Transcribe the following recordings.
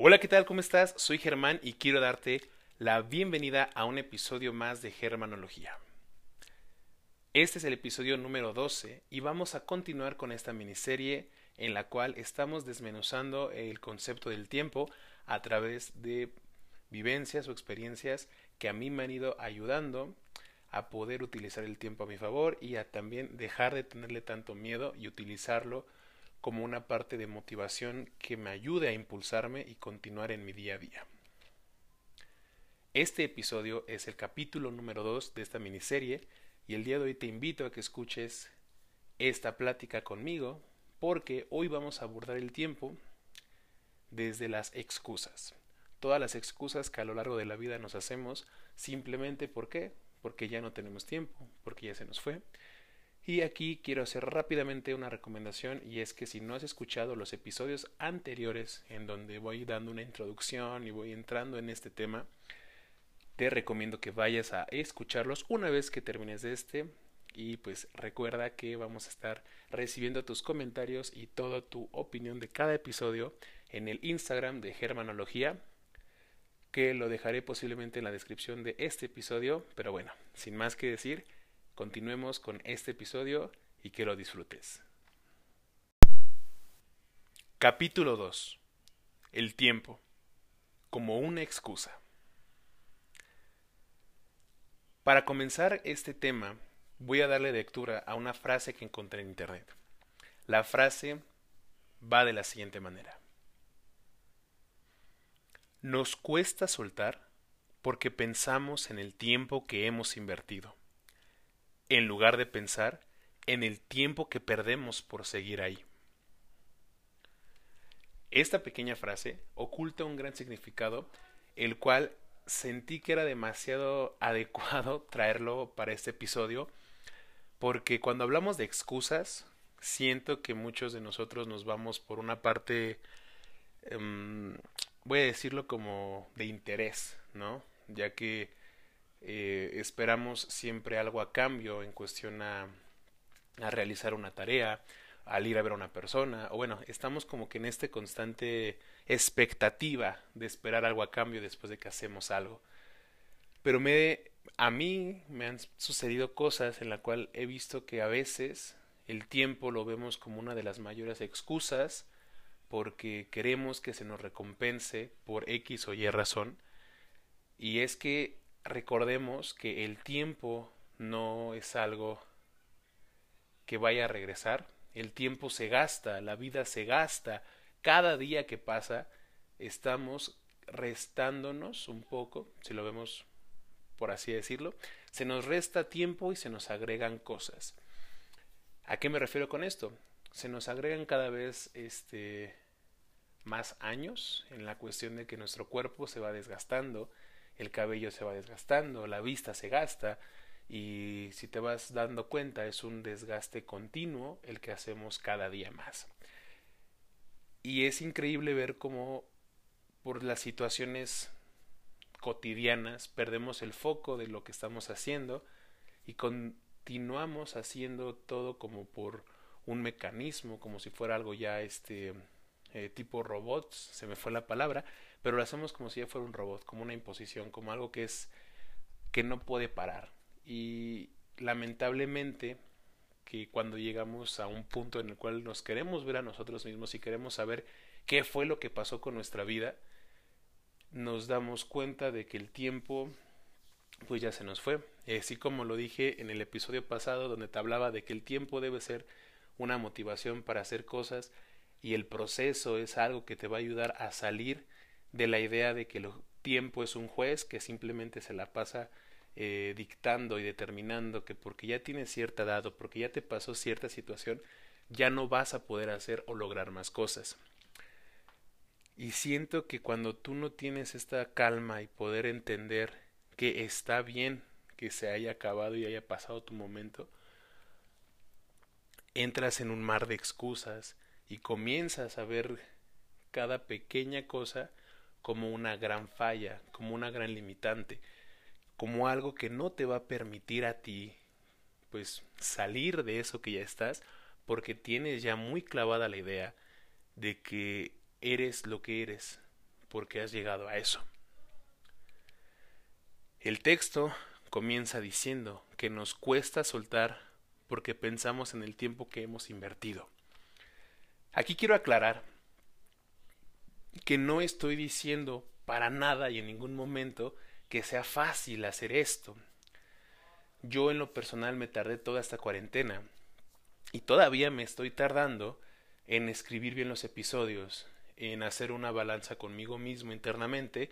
Hola, ¿qué tal? ¿Cómo estás? Soy Germán y quiero darte la bienvenida a un episodio más de Germanología. Este es el episodio número 12 y vamos a continuar con esta miniserie en la cual estamos desmenuzando el concepto del tiempo a través de vivencias o experiencias que a mí me han ido ayudando a poder utilizar el tiempo a mi favor y a también dejar de tenerle tanto miedo y utilizarlo como una parte de motivación que me ayude a impulsarme y continuar en mi día a día. Este episodio es el capítulo número 2 de esta miniserie y el día de hoy te invito a que escuches esta plática conmigo porque hoy vamos a abordar el tiempo desde las excusas. Todas las excusas que a lo largo de la vida nos hacemos simplemente ¿por qué? Porque ya no tenemos tiempo, porque ya se nos fue, y aquí quiero hacer rápidamente una recomendación y es que si no has escuchado los episodios anteriores en donde voy dando una introducción y voy entrando en este tema, te recomiendo que vayas a escucharlos una vez que termines de este. Y pues recuerda que vamos a estar recibiendo tus comentarios y toda tu opinión de cada episodio en el Instagram de Germanología que lo dejaré posiblemente en la descripción de este episodio, pero bueno, sin más que decir, continuemos con este episodio y que lo disfrutes. Capítulo 2. El tiempo como una excusa. Para comenzar este tema, voy a darle lectura a una frase que encontré en Internet. La frase va de la siguiente manera. Nos cuesta soltar porque pensamos en el tiempo que hemos invertido en lugar de pensar en el tiempo que perdemos por seguir ahí. Esta pequeña frase oculta un gran significado, el cual sentí que era demasiado adecuado traerlo para este episodio, porque cuando hablamos de excusas, siento que muchos de nosotros nos vamos por una parte, em, voy a decirlo como de interés, ¿no? Ya que eh, esperamos siempre algo a cambio en cuestión a, a realizar una tarea, al ir a ver a una persona, o bueno, estamos como que en este constante expectativa de esperar algo a cambio después de que hacemos algo. Pero me, a mí me han sucedido cosas en la cual he visto que a veces el tiempo lo vemos como una de las mayores excusas porque queremos que se nos recompense por X o Y razón. Y es que recordemos que el tiempo no es algo que vaya a regresar, el tiempo se gasta, la vida se gasta, cada día que pasa estamos restándonos un poco, si lo vemos por así decirlo, se nos resta tiempo y se nos agregan cosas. ¿A qué me refiero con esto? Se nos agregan cada vez este más años en la cuestión de que nuestro cuerpo se va desgastando, el cabello se va desgastando, la vista se gasta y si te vas dando cuenta es un desgaste continuo el que hacemos cada día más. Y es increíble ver cómo por las situaciones cotidianas perdemos el foco de lo que estamos haciendo y continuamos haciendo todo como por un mecanismo, como si fuera algo ya este eh, tipo robots, se me fue la palabra, pero lo hacemos como si ya fuera un robot, como una imposición, como algo que es que no puede parar. Y lamentablemente que cuando llegamos a un punto en el cual nos queremos ver a nosotros mismos y queremos saber qué fue lo que pasó con nuestra vida, nos damos cuenta de que el tiempo pues ya se nos fue. Así como lo dije en el episodio pasado donde te hablaba de que el tiempo debe ser una motivación para hacer cosas y el proceso es algo que te va a ayudar a salir de la idea de que el tiempo es un juez que simplemente se la pasa eh, dictando y determinando que porque ya tienes cierta edad o porque ya te pasó cierta situación, ya no vas a poder hacer o lograr más cosas. Y siento que cuando tú no tienes esta calma y poder entender que está bien que se haya acabado y haya pasado tu momento, entras en un mar de excusas y comienzas a ver cada pequeña cosa como una gran falla, como una gran limitante, como algo que no te va a permitir a ti pues salir de eso que ya estás porque tienes ya muy clavada la idea de que eres lo que eres por qué has llegado a eso. El texto comienza diciendo que nos cuesta soltar porque pensamos en el tiempo que hemos invertido. Aquí quiero aclarar que no estoy diciendo para nada y en ningún momento que sea fácil hacer esto. Yo en lo personal me tardé toda esta cuarentena y todavía me estoy tardando en escribir bien los episodios, en hacer una balanza conmigo mismo internamente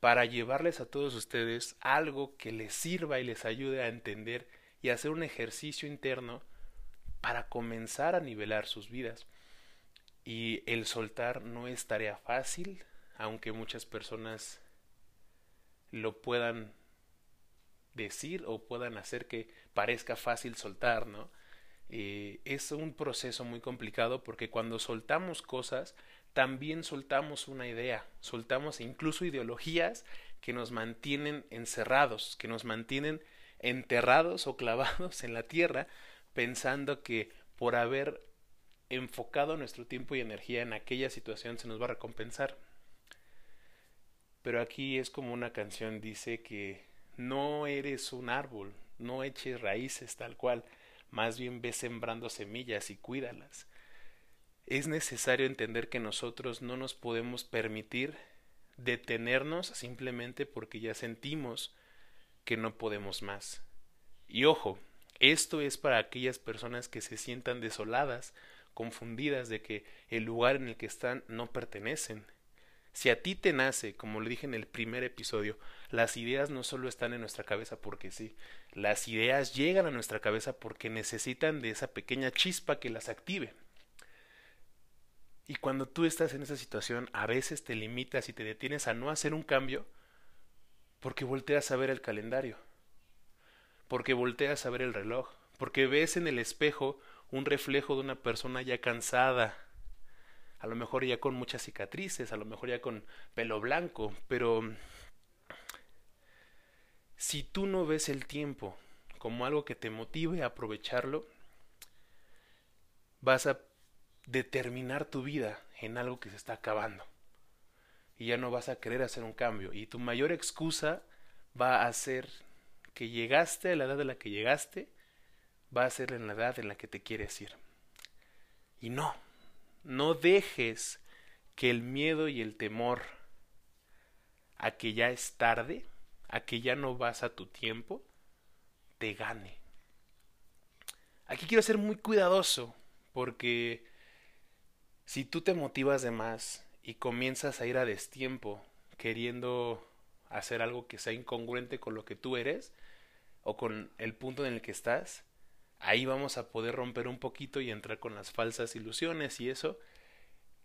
para llevarles a todos ustedes algo que les sirva y les ayude a entender y hacer un ejercicio interno para comenzar a nivelar sus vidas. Y el soltar no es tarea fácil, aunque muchas personas lo puedan decir o puedan hacer que parezca fácil soltar, ¿no? Eh, es un proceso muy complicado porque cuando soltamos cosas, también soltamos una idea, soltamos incluso ideologías que nos mantienen encerrados, que nos mantienen enterrados o clavados en la tierra, pensando que por haber enfocado nuestro tiempo y energía en aquella situación se nos va a recompensar. Pero aquí es como una canción dice que no eres un árbol, no eches raíces tal cual, más bien ve sembrando semillas y cuídalas. Es necesario entender que nosotros no nos podemos permitir detenernos simplemente porque ya sentimos que no podemos más. Y ojo, esto es para aquellas personas que se sientan desoladas, confundidas de que el lugar en el que están no pertenecen. Si a ti te nace, como le dije en el primer episodio, las ideas no solo están en nuestra cabeza porque sí, las ideas llegan a nuestra cabeza porque necesitan de esa pequeña chispa que las active. Y cuando tú estás en esa situación, a veces te limitas y te detienes a no hacer un cambio porque volteas a ver el calendario, porque volteas a ver el reloj, porque ves en el espejo un reflejo de una persona ya cansada, a lo mejor ya con muchas cicatrices, a lo mejor ya con pelo blanco, pero si tú no ves el tiempo como algo que te motive a aprovecharlo, vas a determinar tu vida en algo que se está acabando. Y ya no vas a querer hacer un cambio. Y tu mayor excusa va a ser que llegaste a la edad de la que llegaste, va a ser en la edad en la que te quieres ir. Y no, no dejes que el miedo y el temor a que ya es tarde, a que ya no vas a tu tiempo, te gane. Aquí quiero ser muy cuidadoso porque si tú te motivas de más y comienzas a ir a destiempo queriendo hacer algo que sea incongruente con lo que tú eres o con el punto en el que estás, ahí vamos a poder romper un poquito y entrar con las falsas ilusiones y eso,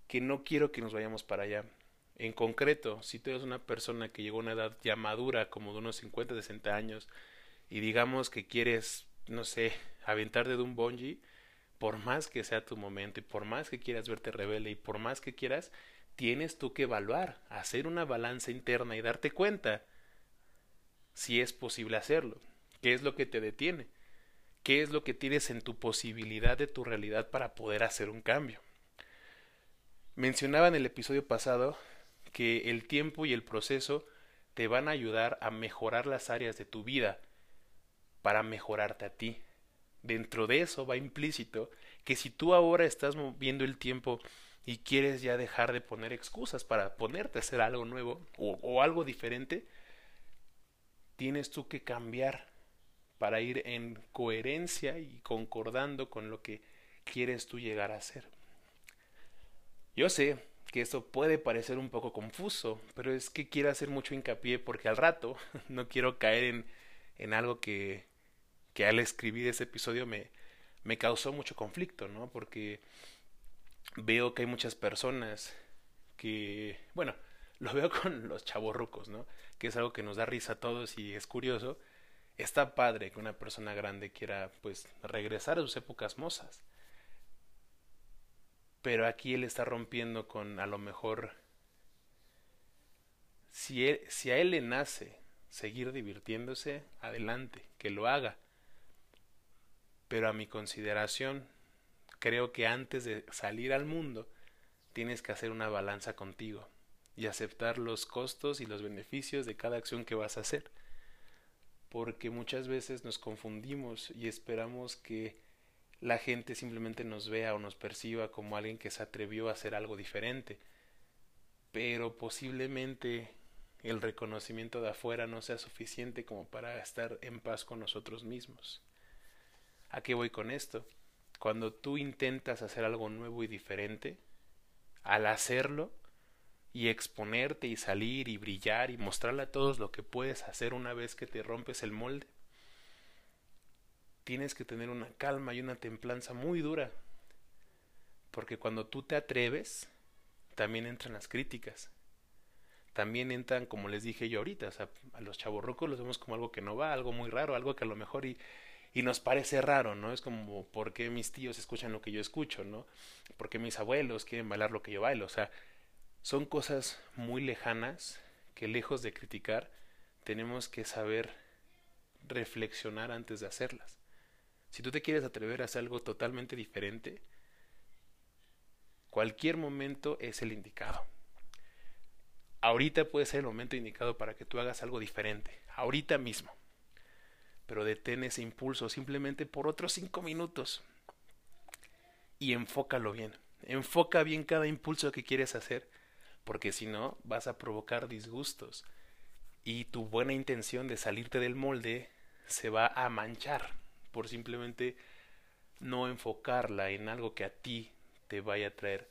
que no quiero que nos vayamos para allá. En concreto, si tú eres una persona que llegó a una edad ya madura, como de unos 50, 60 años, y digamos que quieres, no sé, aventarte de un bungee, por más que sea tu momento y por más que quieras verte rebelde y por más que quieras, tienes tú que evaluar, hacer una balanza interna y darte cuenta si es posible hacerlo, qué es lo que te detiene qué es lo que tienes en tu posibilidad de tu realidad para poder hacer un cambio. Mencionaba en el episodio pasado que el tiempo y el proceso te van a ayudar a mejorar las áreas de tu vida para mejorarte a ti. Dentro de eso va implícito que si tú ahora estás moviendo el tiempo y quieres ya dejar de poner excusas para ponerte a hacer algo nuevo o, o algo diferente, tienes tú que cambiar para ir en coherencia y concordando con lo que quieres tú llegar a ser. Yo sé que esto puede parecer un poco confuso, pero es que quiero hacer mucho hincapié porque al rato no quiero caer en, en algo que, que al escribir ese episodio me, me causó mucho conflicto, ¿no? Porque veo que hay muchas personas que, bueno, lo veo con los chavorrucos, ¿no? Que es algo que nos da risa a todos y es curioso, está padre que una persona grande quiera pues regresar a sus épocas mozas. Pero aquí él está rompiendo con a lo mejor si, si a él le nace seguir divirtiéndose, adelante, que lo haga. Pero a mi consideración, creo que antes de salir al mundo, tienes que hacer una balanza contigo. y aceptar los costos y los beneficios de cada acción que vas a hacer. Porque muchas veces nos confundimos y esperamos que la gente simplemente nos vea o nos perciba como alguien que se atrevió a hacer algo diferente. Pero posiblemente el reconocimiento de afuera no sea suficiente como para estar en paz con nosotros mismos. ¿A qué voy con esto? Cuando tú intentas hacer algo nuevo y diferente, al hacerlo y exponerte y salir y brillar y mostrarle a todos lo que puedes hacer una vez que te rompes el molde, tienes que tener una calma y una templanza muy dura. Porque cuando tú te atreves, también entran las críticas. También entran, como les dije yo ahorita, o sea, a los chavorrucos los vemos como algo que no va, algo muy raro, algo que a lo mejor y, y nos parece raro, ¿no? Es como, ¿por qué mis tíos escuchan lo que yo escucho, ¿no? ¿Por qué mis abuelos quieren bailar lo que yo bailo? O sea, son cosas muy lejanas que lejos de criticar, tenemos que saber reflexionar antes de hacerlas. Si tú te quieres atrever a hacer algo totalmente diferente, cualquier momento es el indicado. Ahorita puede ser el momento indicado para que tú hagas algo diferente, ahorita mismo. Pero detén ese impulso simplemente por otros cinco minutos y enfócalo bien. Enfoca bien cada impulso que quieres hacer, porque si no vas a provocar disgustos y tu buena intención de salirte del molde se va a manchar por simplemente no enfocarla en algo que a ti te vaya a traer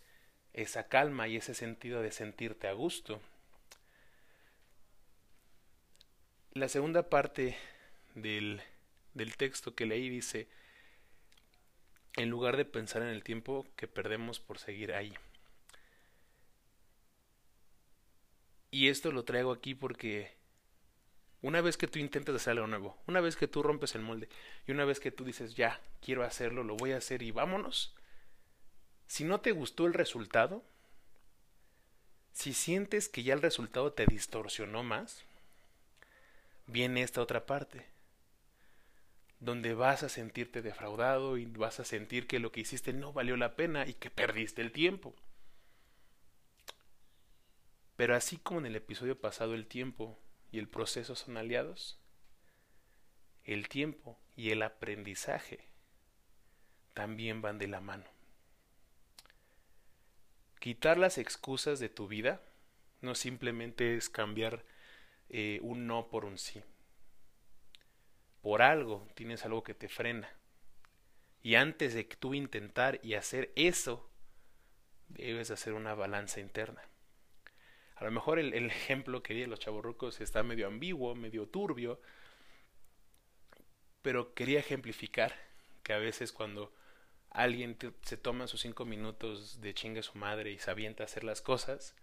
esa calma y ese sentido de sentirte a gusto. La segunda parte del, del texto que leí dice, en lugar de pensar en el tiempo que perdemos por seguir ahí. Y esto lo traigo aquí porque una vez que tú intentas hacer algo nuevo, una vez que tú rompes el molde y una vez que tú dices, ya, quiero hacerlo, lo voy a hacer y vámonos, si no te gustó el resultado, si sientes que ya el resultado te distorsionó más, viene esta otra parte, donde vas a sentirte defraudado y vas a sentir que lo que hiciste no valió la pena y que perdiste el tiempo. Pero así como en el episodio pasado el tiempo y el proceso son aliados, el tiempo y el aprendizaje también van de la mano. Quitar las excusas de tu vida no simplemente es cambiar eh, un no por un sí. Por algo tienes algo que te frena. Y antes de que tú intentar y hacer eso, debes hacer una balanza interna. A lo mejor el, ejemplo que di de los chavorrucos está medio ambiguo, medio turbio, pero quería ejemplificar que a veces cuando alguien se toma sus cinco minutos de chinga su madre y se avienta a hacer las cosas,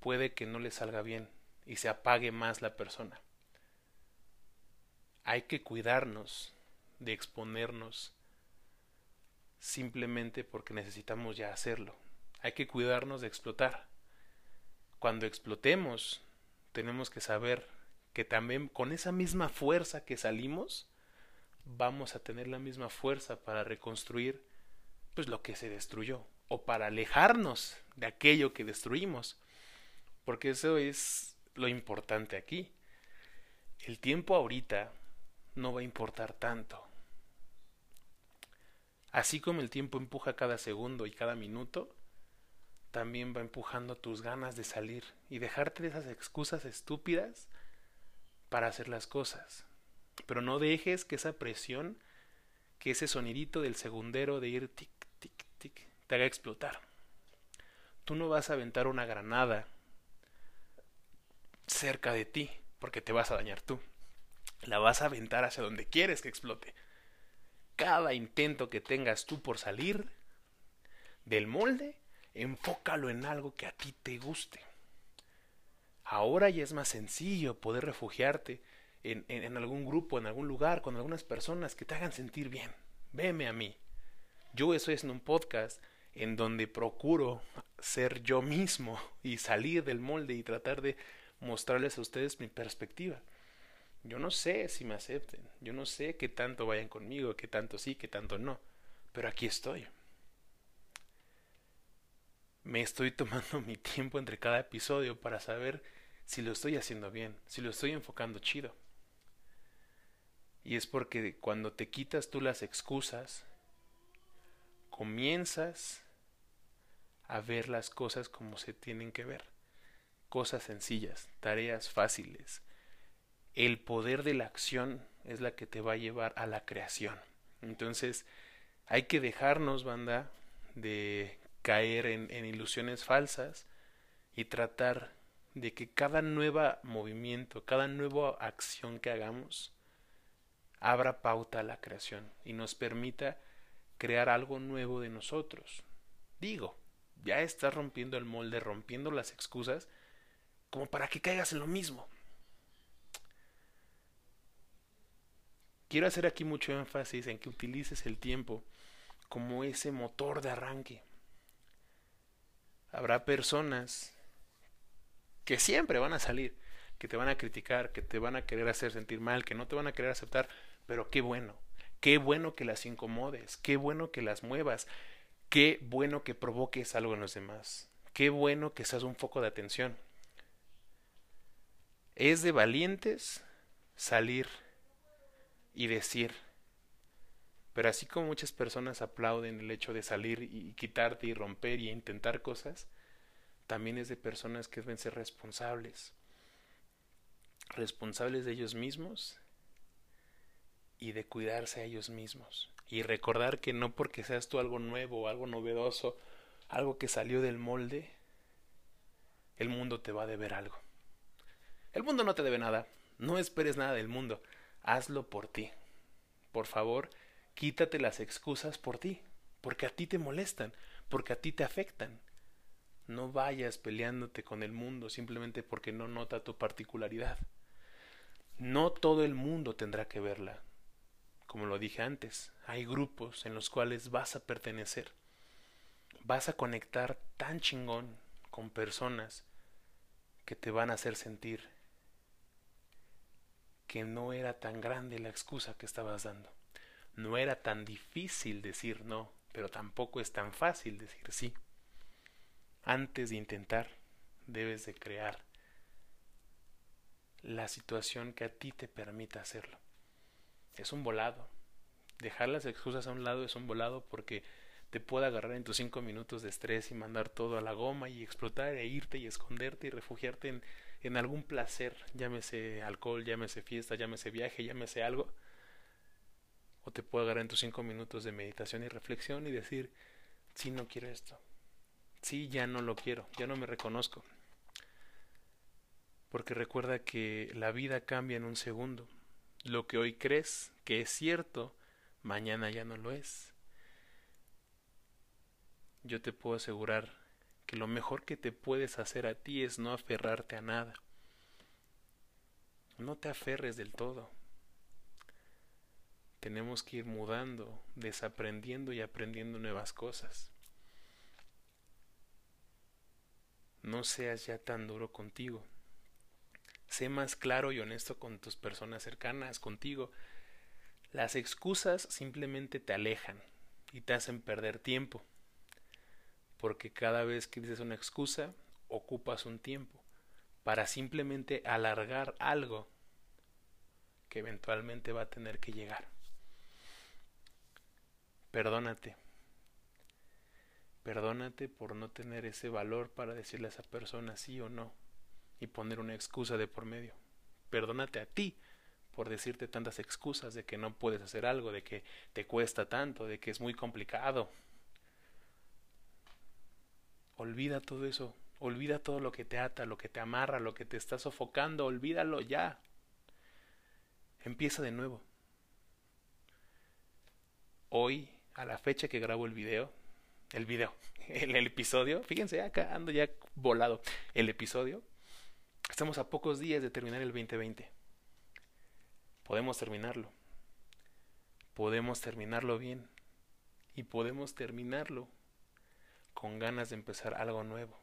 puede que no le salga bien y se apague más la persona. Hay que cuidarnos de exponernos simplemente porque necesitamos ya hacerlo. Hay que cuidarnos de explotar cuando explotemos, tenemos que saber que también con esa misma fuerza que salimos, vamos a tener la misma fuerza para reconstruir pues lo que se destruyó o para alejarnos de aquello que destruimos. Porque eso es lo importante aquí. El tiempo ahorita no va a importar tanto. Así como el tiempo empuja cada segundo y cada minuto, también va empujando tus ganas de salir y dejarte de esas excusas estúpidas para hacer las cosas. Pero no dejes que esa presión, que ese sonidito del segundero de ir tic, tic, tic, te haga explotar. Tú no vas a aventar una granada cerca de ti, porque te vas a dañar tú. La vas a aventar hacia donde quieres que explote. Cada intento que tengas tú por salir del molde enfócalo en algo que a ti te guste. Ahora ya es más sencillo poder refugiarte en, en, algún grupo, en algún lugar, con algunas personas que te hagan sentir bien. Veme a mí. Yo estoy haciendo un podcast en donde procuro ser yo mismo y salir del molde y tratar de mostrarles a ustedes mi perspectiva. Yo no sé si me acepten, yo no sé qué tanto vayan conmigo, qué tanto sí, qué tanto no, pero aquí estoy. Me estoy tomando mi tiempo entre cada episodio para saber si lo estoy haciendo bien, si lo estoy enfocando chido. Y es porque cuando te quitas tú las excusas, comienzas a ver las cosas como se tienen que ver. Cosas sencillas, tareas fáciles. El poder de la acción es la que te va a llevar a la creación. Entonces, hay que dejarnos, banda, de caer en, ilusiones falsas y tratar de que cada nuevo movimiento, cada nueva acción que hagamos, abra pauta a la creación y nos permita crear algo nuevo de nosotros. Digo, ya estás rompiendo el molde, rompiendo las excusas, como para que caigas en lo mismo. Quiero hacer aquí mucho énfasis en que utilices el tiempo como ese motor de arranque. Habrá personas que siempre van a salir, que te van a criticar, que te van a querer hacer sentir mal, que no te van a querer aceptar, pero qué bueno, qué bueno que las incomodes, qué bueno que las muevas, qué bueno que provoques algo en los demás, qué bueno que seas un foco de atención. Es de valientes salir y decir, pero así como muchas personas aplauden el hecho de salir y quitarte y romper y intentar cosas, también es de personas que deben ser responsables, responsables de ellos mismos y de cuidarse a ellos mismos. Y recordar que no porque seas tú algo nuevo, algo novedoso, algo que salió del molde, el mundo te va a deber algo. El mundo no te debe nada, no esperes nada del mundo, hazlo por ti. Por favor, quítate las excusas por ti, porque a ti te molestan, porque a ti te afectan. No vayas peleándote con el mundo simplemente porque no nota tu particularidad. No todo el mundo tendrá que verla como lo dije antes, hay grupos en los cuales vas a pertenecer. Vas a conectar tan chingón con personas que te van a hacer sentir que no era tan grande la excusa que estabas dando. No era tan difícil decir no, pero tampoco es tan fácil decir sí. Antes de intentar, debes de crear la situación que a ti te permita hacerlo es un volado. Dejar las excusas a un lado es un volado porque te puede agarrar en tus cinco minutos de estrés y mandar todo a la goma y explotar e irte y esconderte y refugiarte en, en algún placer, llámese alcohol, llámese fiesta, llámese viaje, llámese algo. O te puede agarrar en tus cinco minutos de meditación y reflexión y decir, sí, no quiero esto. Sí, ya no lo quiero, ya no me reconozco. Porque recuerda que la vida cambia en un segundo. Lo que hoy crees que es cierto, mañana ya no lo es. Yo te puedo asegurar que lo mejor que te puedes hacer a ti es no aferrarte a nada. No te aferres del todo. Tenemos que ir mudando, desaprendiendo y aprendiendo nuevas cosas. No seas ya tan duro contigo. Sé más claro y honesto con tus personas cercanas, contigo. Las excusas simplemente te alejan y te hacen perder tiempo. Porque cada vez que dices una excusa, ocupas un tiempo para simplemente alargar algo que eventualmente va a tener que llegar. Perdónate. Perdónate por no tener ese valor para decirle a esa persona sí o no y poner una excusa de por medio. Perdónate a ti por decirte tantas excusas de que no puedes hacer algo, de que te cuesta tanto, de que es muy complicado. Olvida todo eso, olvida todo lo que te ata, lo que te amarra, lo que te está sofocando, olvídalo ya. Empieza de nuevo. Hoy, a la fecha que grabo el video, el video, el, el episodio, fíjense, acá ando ya volado, el episodio Estamos a pocos días de terminar el 2020. Podemos terminarlo. Podemos terminarlo bien. Y podemos terminarlo con ganas de empezar algo nuevo.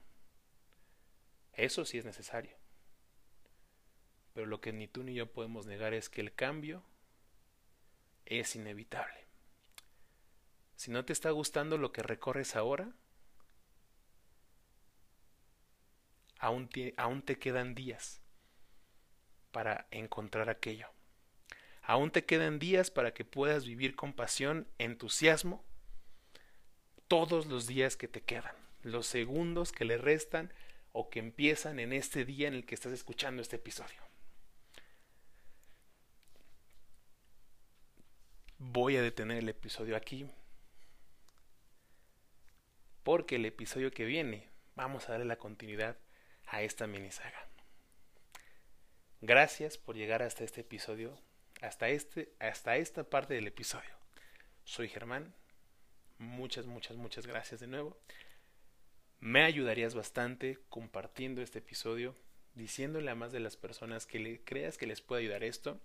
Eso sí es necesario. Pero lo que ni tú ni yo podemos negar es que el cambio es inevitable. Si no te está gustando lo que recorres ahora, aún te, aún te quedan días para encontrar aquello. Aún te quedan días para que puedas vivir con pasión, entusiasmo, todos los días que te quedan, los segundos que le restan o que empiezan en este día en el que estás escuchando este episodio. Voy a detener el episodio aquí porque el episodio que viene vamos a darle la continuidad a esta mini saga. Gracias por llegar hasta este episodio, hasta este hasta esta parte del episodio. Soy Germán. Muchas muchas muchas gracias de nuevo. Me ayudarías bastante compartiendo este episodio, diciéndole a más de las personas que creas que les puede ayudar esto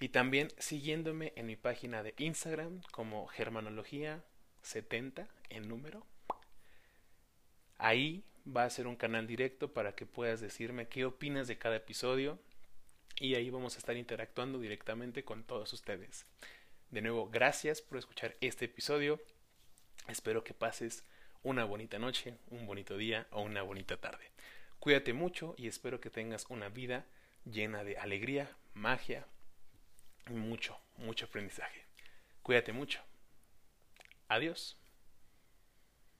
y también siguiéndome en mi página de Instagram como Germanología70 en número. Ahí va a ser un canal directo para que puedas decirme qué opinas de cada episodio y ahí vamos a estar interactuando directamente con todos ustedes. De nuevo, gracias por escuchar este episodio. Espero que pases una bonita noche, un bonito día o una bonita tarde. Cuídate mucho y espero que tengas una vida llena de alegría, magia y mucho, mucho aprendizaje. Cuídate mucho. Adiós.